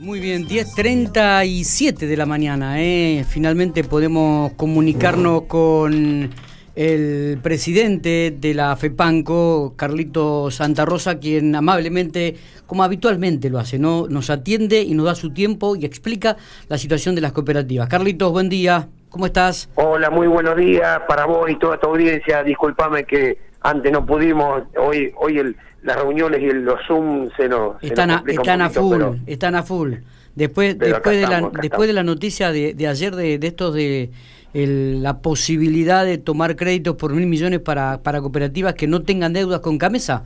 Muy bien, 10.37 de la mañana. ¿eh? Finalmente podemos comunicarnos con el presidente de la FEPANCO, Carlito Santa Rosa, quien amablemente, como habitualmente lo hace, ¿no? nos atiende y nos da su tiempo y explica la situación de las cooperativas. Carlitos, buen día. ¿Cómo estás? Hola, muy buenos días para vos y toda tu audiencia. Disculpame que antes no pudimos, hoy hoy el, las reuniones y los Zoom se nos... Están, a, están a full, están a full. Después, después, de, la, después de la noticia de, de ayer de, de estos de la posibilidad de tomar créditos por mil millones para, para cooperativas que no tengan deudas con Camesa.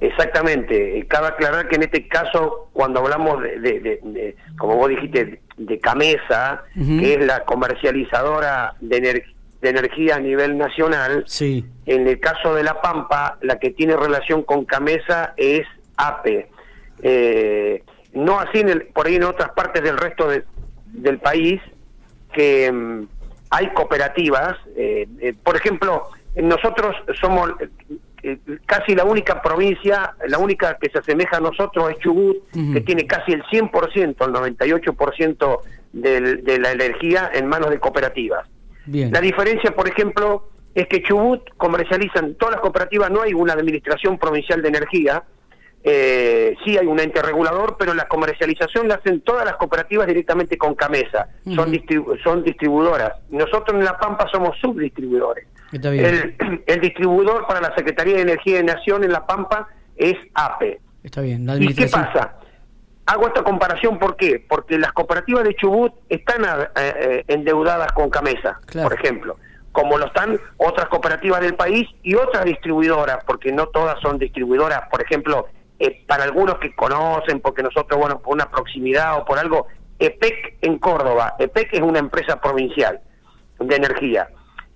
Exactamente. Cabe aclarar que en este caso, cuando hablamos de, de como vos dijiste, de Camesa, que es la comercializadora de, de, energía a nivel nacional. Sí. En el caso de La Pampa, la que tiene relación con Camesa es APE. Eh, no así en el, por ahí en otras partes del resto del país, que mm, hay cooperativas. Eh, eh, por ejemplo, nosotros somos casi la única provincia, la única que se asemeja a nosotros es Chubut, que tiene casi el 100%, el 98% de la energía en manos de cooperativas. La diferencia, por ejemplo, es que Chubut comercializan, todas las cooperativas, no hay una administración provincial de energía, eh, sí hay un ente regulador, pero la comercialización la hacen todas las cooperativas directamente con Camesa, son, son distribuidoras. Nosotros en La Pampa somos subdistribuidores. El, distribuidor para la Secretaría de Energía de Nación en La Pampa es APE. Está bien. ¿Y qué pasa? Hago esta comparación, ¿por qué? Porque las cooperativas de Chubut están eh, eh, endeudadas con Camesa, por ejemplo, como lo están otras cooperativas del país y otras distribuidoras, porque no todas son distribuidoras, por ejemplo, eh, para algunos que conocen, porque nosotros, bueno, por una proximidad o por algo, EPEC en Córdoba, EPEC es una empresa provincial de energía.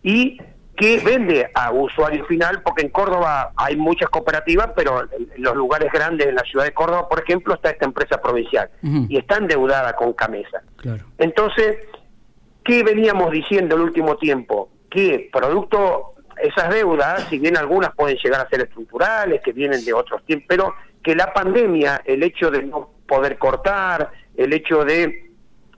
Y que vende a usuario final, porque en Córdoba hay muchas cooperativas, pero en los lugares grandes, en la ciudad de Córdoba, por ejemplo, está esta empresa provincial y está endeudada con Camesa. Entonces, ¿qué veníamos diciendo el último tiempo? Que producto esas deudas, si bien algunas pueden llegar a ser estructurales, que vienen de otros tiempos, pero que la pandemia, el hecho de no poder cortar, el hecho de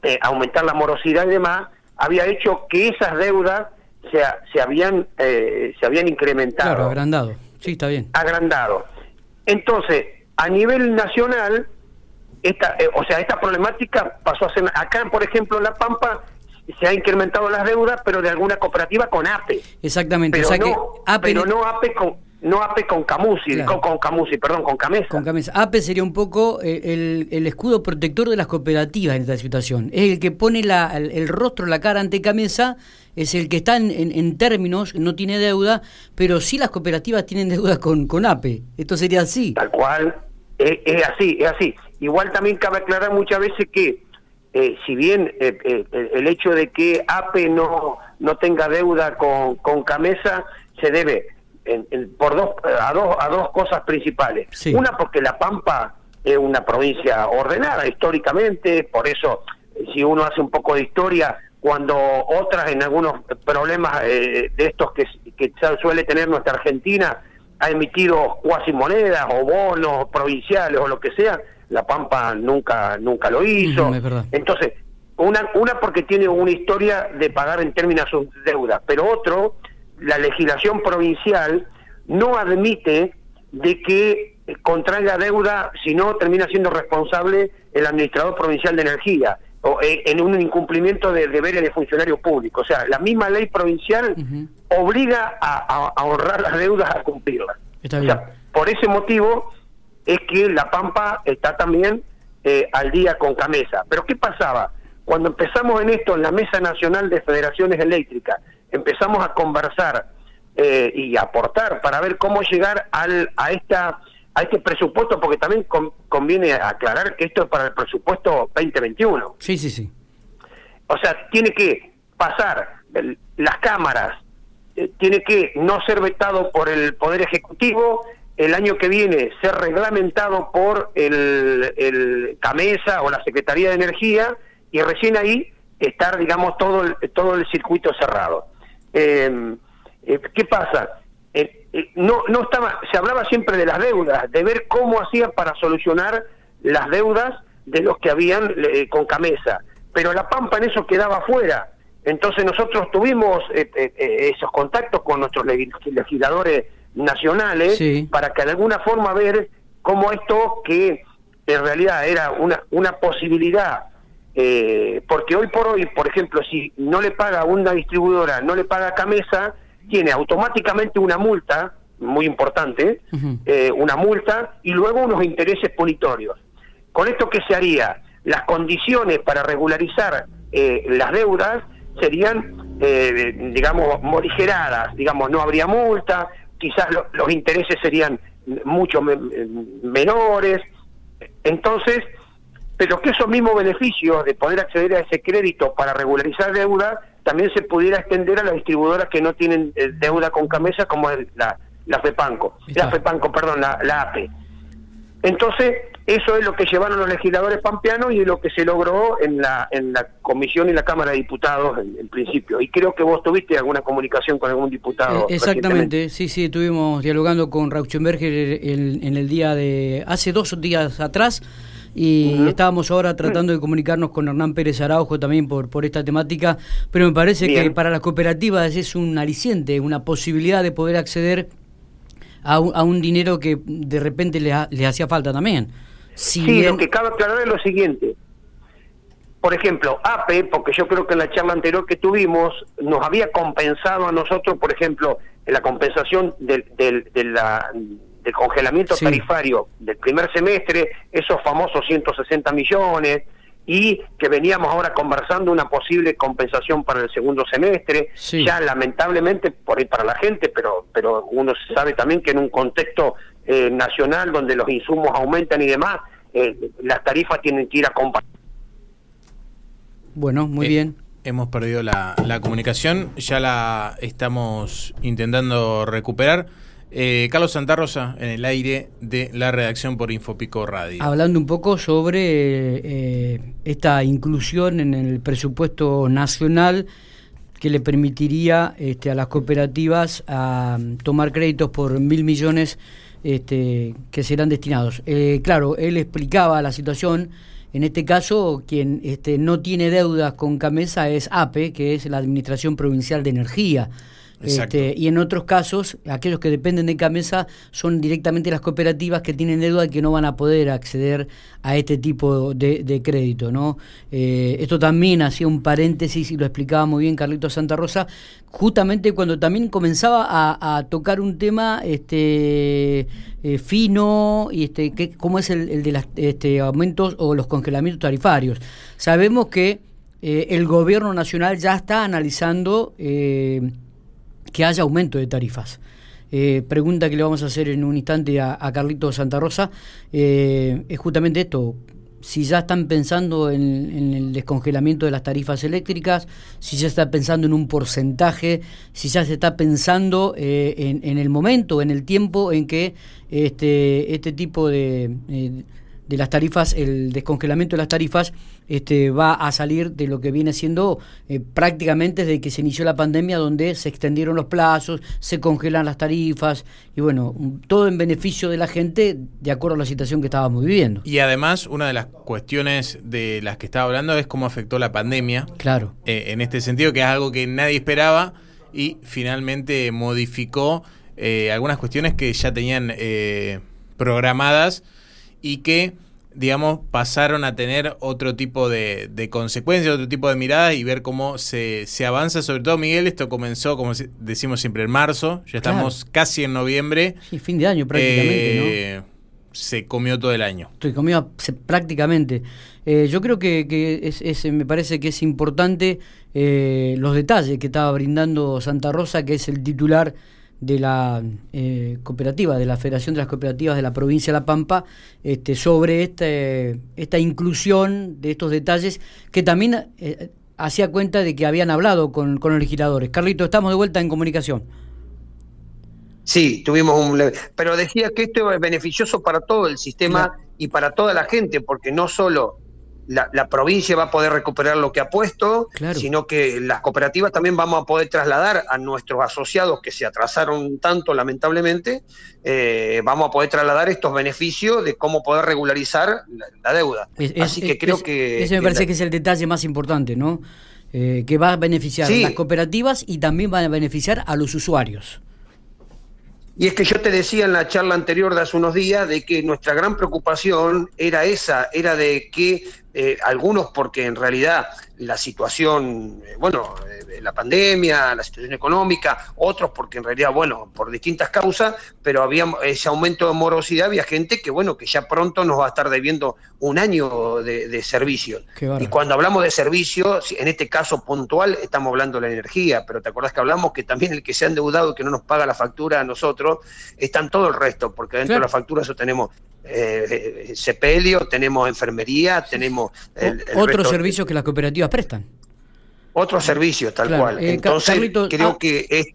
eh, aumentar la morosidad y demás, había hecho que esas deudas se, se habían eh, se habían incrementado. Claro, agrandado. Sí, está bien. Agrandado. Entonces, a nivel nacional, esta, eh, o sea, esta problemática pasó a ser acá, por ejemplo, en La Pampa se ha incrementado las deudas, pero de alguna cooperativa con APE. Exactamente. Pero, no, APE... pero no APE con no APE con Camusi, con, con, Camusi, perdón, con Camesa. Con Camesa. APE sería un poco el, el, escudo protector de las cooperativas en esta situación. Es el que pone la, el, rostro, la cara ante Camesa, es el que está en, en, términos, no tiene deuda, pero sí las cooperativas tienen deuda con, con APE. Esto sería así. Tal cual, es, es así, es así. Igual también cabe aclarar muchas veces que eh, si bien eh, eh, el hecho de que APE no, no tenga deuda con, con Camesa se debe por dos, a, dos, a dos cosas principales. Una porque La Pampa es una provincia ordenada históricamente, por eso si uno hace un poco de historia, cuando otras en algunos problemas de estos que, que suele tener nuestra Argentina ha emitido cuasi monedas o bonos provinciales o lo que sea, la Pampa nunca nunca lo hizo. Entonces, una, una porque tiene una historia de pagar en términos sus deudas, pero otro, la legislación provincial no admite de que contraiga deuda si no termina siendo responsable el administrador provincial de energía o eh, en un incumplimiento de deberes de funcionario público. O sea, la misma ley provincial obliga a, ahorrar las deudas a cumplirlas. por ese motivo, es que La Pampa está también eh, al día con Camesa. Pero ¿qué pasaba? Cuando empezamos en esto, en la Mesa Nacional de Federaciones Eléctricas, empezamos a conversar eh, y aportar para ver cómo llegar al, a esta a este presupuesto, porque también conviene aclarar que esto es para el presupuesto 2021. Sí, sí, sí. O sea, tiene que pasar las cámaras, eh, tiene que no ser vetado por el Poder Ejecutivo, el año que viene ser reglamentado por el, el CAMESA o la Secretaría de Energía y recién ahí estar, digamos, todo el, todo el circuito cerrado. Em, eh, ¿Qué pasa? Eh, eh, no, no estaba, se hablaba siempre de las deudas, de ver cómo hacían para solucionar las deudas de los que habían eh, con Camesa. Pero La Pampa en eso quedaba fuera. Entonces nosotros tuvimos esos contactos con nuestros legisladores nacionales para que de alguna forma ver cómo esto que en realidad era una, una posibilidad, porque hoy por hoy, por ejemplo, si no le paga una distribuidora, no le paga Camesa, tiene automáticamente una multa muy importante, una multa y luego unos intereses punitorios. ¿Con esto qué se haría? Las condiciones para regularizar eh, las deudas serían, eh, digamos, morigeradas, digamos, no habría multa, quizás los intereses serían mucho menores. Entonces, pero que esos mismos beneficios de poder acceder a ese crédito para regularizar deuda también se pudiera extender a las distribuidoras que no tienen eh, deuda con Camesa, como la, la FEPANCO, la FEPANCO, perdón, la, la APE. Entonces, eso es lo que llevaron los legisladores pampeanos y es lo que se logró en la, en la comisión y la Cámara de Diputados en, principio. Y creo que vos tuviste alguna comunicación con algún diputado. Eh, exactamente, sí, sí, estuvimos dialogando con Rauschenberger en, el día de, hace dos días atrás. Y estábamos ahora tratando de comunicarnos con Hernán Pérez Araujo también por, por esta temática, pero me parece que para las cooperativas es un aliciente, una posibilidad de poder acceder a un, dinero que de repente les, le hacía falta también. Sí, lo que cabe aclarar es lo siguiente. Por ejemplo, APE, porque yo creo que en la charla anterior que tuvimos nos había compensado a nosotros, por ejemplo, en la compensación del, del, del congelamiento tarifario del primer semestre, esos famosos 160 millones, y que veníamos ahora conversando una posible compensación para el segundo semestre, ya lamentablemente por ahí para la gente, pero pero uno sabe también que en un contexto eh, nacional donde los insumos aumentan y demás, eh, las tarifas tienen que ir a comparar. Bueno, muy eh, bien. Hemos perdido la, la comunicación, ya la estamos intentando recuperar. Eh, Carlos Santarrosa en el aire de la redacción por Infopico Radio. Hablando un poco sobre eh, esta inclusión en el presupuesto nacional que le permitiría este, a las cooperativas tomar créditos por mil millones este, que serán destinados. Eh, claro, él explicaba la situación. En este caso, quien este, no tiene deudas con Camesa es APE, que es la Administración Provincial de Energía. Este, y en otros casos, aquellos que dependen de Camesa son directamente las cooperativas que tienen deuda y que no van a poder acceder a este tipo de, crédito. ¿no? Eh, esto también hacía un paréntesis y lo explicaba muy bien Carlito Santa Rosa, justamente cuando también comenzaba a, tocar un tema este, eh, fino y este, que, cómo es el, de los este, aumentos o los congelamientos tarifarios. Sabemos que eh, el gobierno nacional ya está analizando que haya aumento de tarifas. Eh, pregunta que le vamos a hacer en un instante a, Carlito Santa Rosa eh, es justamente esto. Si ya están pensando en, el descongelamiento de las tarifas eléctricas, si ya está pensando en un porcentaje, si ya se está pensando eh, en, el momento, en el tiempo en que este, este tipo de de las tarifas, el descongelamiento de las tarifas este, va a salir de lo que viene siendo eh, prácticamente desde que se inició la pandemia, donde se extendieron los plazos, se congelan las tarifas y bueno, todo en beneficio de la gente de acuerdo a la situación que estábamos viviendo. Y además, una de las cuestiones de las que estaba hablando es cómo afectó la pandemia. Claro. Eh, en este sentido, que es algo que nadie esperaba y finalmente modificó eh, algunas cuestiones que ya tenían programadas y que, digamos, pasaron a tener otro tipo de, consecuencias, otro tipo de miradas y ver cómo se, se, avanza. Sobre todo, Miguel, esto comenzó, como decimos siempre, en marzo, ya estamos casi en noviembre. Sí, fin de año prácticamente, ¿no? Eh, se comió todo el año. Se comió prácticamente. Eh, yo creo que, que es, me parece que es importante eh, los detalles que estaba brindando Santa Rosa, que es el titular de la eh, cooperativa, de la Federación de las Cooperativas de la provincia de La Pampa, este, sobre este, esta inclusión de estos detalles que también eh, hacía cuenta de que habían hablado con, con los legisladores. Carlito, estamos de vuelta en comunicación. Sí, tuvimos un... Pero decía que esto es beneficioso para todo el sistema y para toda la gente, porque no solo la, provincia va a poder recuperar lo que ha puesto, sino que las cooperativas también vamos a poder trasladar a nuestros asociados que se atrasaron tanto, lamentablemente, eh, vamos a poder trasladar estos beneficios de cómo poder regularizar la, deuda. Así que creo que... Ese me parece que es el detalle más importante, ¿no? Eh, que va a beneficiar a las cooperativas y también va a beneficiar a los usuarios. Y es que yo te decía en la charla anterior de hace unos días de que nuestra gran preocupación era esa, era de que eh, algunos porque en realidad la situación, eh, bueno, eh, la pandemia, la situación económica, otros porque en realidad, bueno, por distintas causas, pero había ese aumento de morosidad, había gente que, bueno, que ya pronto nos va a estar debiendo un año de, de servicio. Y cuando hablamos de servicios, en este caso puntual, estamos hablando de la energía, pero te acordás que hablamos que también el que se ha endeudado y que no nos paga la factura a nosotros, están todo el resto, porque dentro de la factura eso tenemos sepelio, tenemos enfermería, tenemos... Otros servicios que las cooperativas prestan. Otros servicios, tal cual. Eh, Entonces, creo ah, que...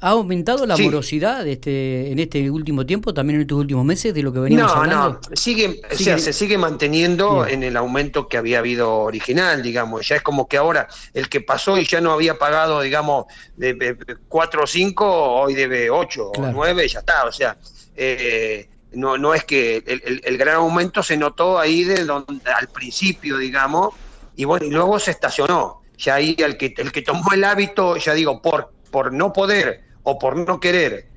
¿Ha aumentado la morosidad este, en este último tiempo, también en estos últimos meses, de lo que veníamos no, hablando? No, sigue, O sea, se sigue manteniendo en el aumento que había habido original, digamos. Ya es como que ahora el que pasó y ya no había pagado, digamos, de, 4 o 5, hoy debe 8 o 9, ya está. O sea, eh, no, no es que el, gran aumento se notó ahí de donde, al principio, digamos, y bueno, y luego se estacionó. Ya ahí el que, el que tomó el hábito, ya digo, por, por no poder o por no querer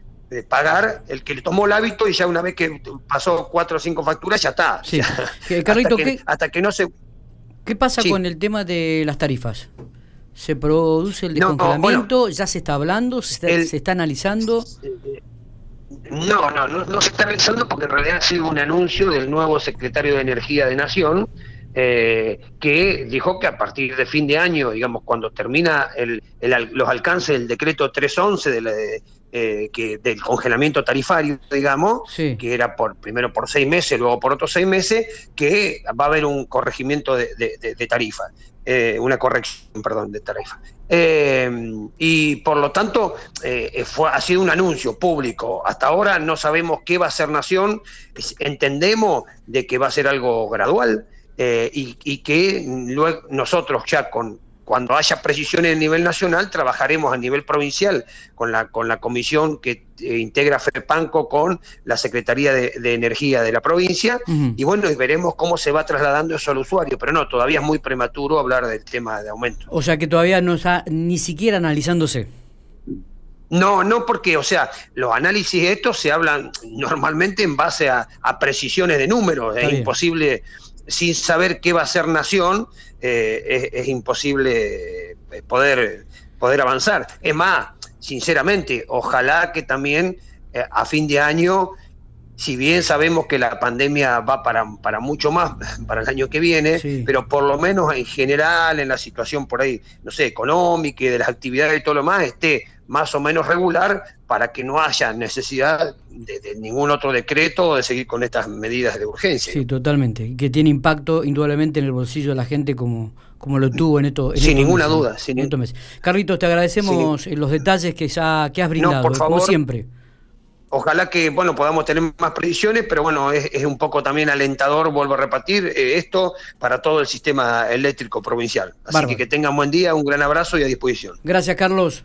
pagar, el que le tomó el hábito y ya una vez que pasó cuatro o cinco facturas, ya está. Sí. hasta, que, no se... ¿Qué pasa con el tema de las tarifas? ¿Se produce el descongelamiento? ¿Ya se está hablando? ¿Se está, se está analizando? Eh, no, no, no, se está realizando porque en realidad ha sido un anuncio del nuevo secretario de Energía de Nación, eh, que dijo que a partir de fin de año, digamos, cuando termina el, los alcances del decreto 311 de eh, que, del congelamiento tarifario, digamos, que era por primero por seis meses, luego por otros seis meses, que va a haber un corregimiento de, de tarifa. Eh, una corrección, perdón, de tarifa. Eh, y por lo tanto, fue, ha sido un anuncio público. Hasta ahora no sabemos qué va a ser Nación, entendemos de que va a ser algo gradual y, y, que luego nosotros ya con, cuando haya precisiones a nivel nacional, trabajaremos a nivel provincial con la, con la comisión que eh, integra FEPANCO con la Secretaría de, Energía de la provincia. Y bueno, y veremos cómo se va trasladando eso al usuario, pero no, todavía es muy prematuro hablar del tema de aumento. O sea que todavía no está ni siquiera analizándose. No, no porque, o sea, los análisis estos se hablan normalmente en base a, precisiones de números, es imposible sin saber qué va a ser nación, eh, es, imposible eh, poder, poder avanzar. Es más, sinceramente, ojalá que también eh, a fin de año, si bien sabemos que la pandemia va para, para mucho más, para el año que viene, pero por lo menos en general, en la situación por ahí, no sé, económica y de las actividades y todo lo más, esté más o menos regular para que no haya necesidad de, ningún otro decreto o de seguir con estas medidas de urgencia. Sí, totalmente. Y que tiene impacto indudablemente en el bolsillo de la gente como, como lo tuvo en esto. sin ninguna duda. Sin Carlitos, te agradecemos los detalles que, ya, que has brindado, por favor, como siempre. Ojalá que bueno podamos tener más predicciones, pero bueno, es, un poco también alentador, vuelvo a repetir, eh, esto para todo el sistema eléctrico provincial. Así que que tengan buen día, un gran abrazo y a disposición. Gracias, Carlos.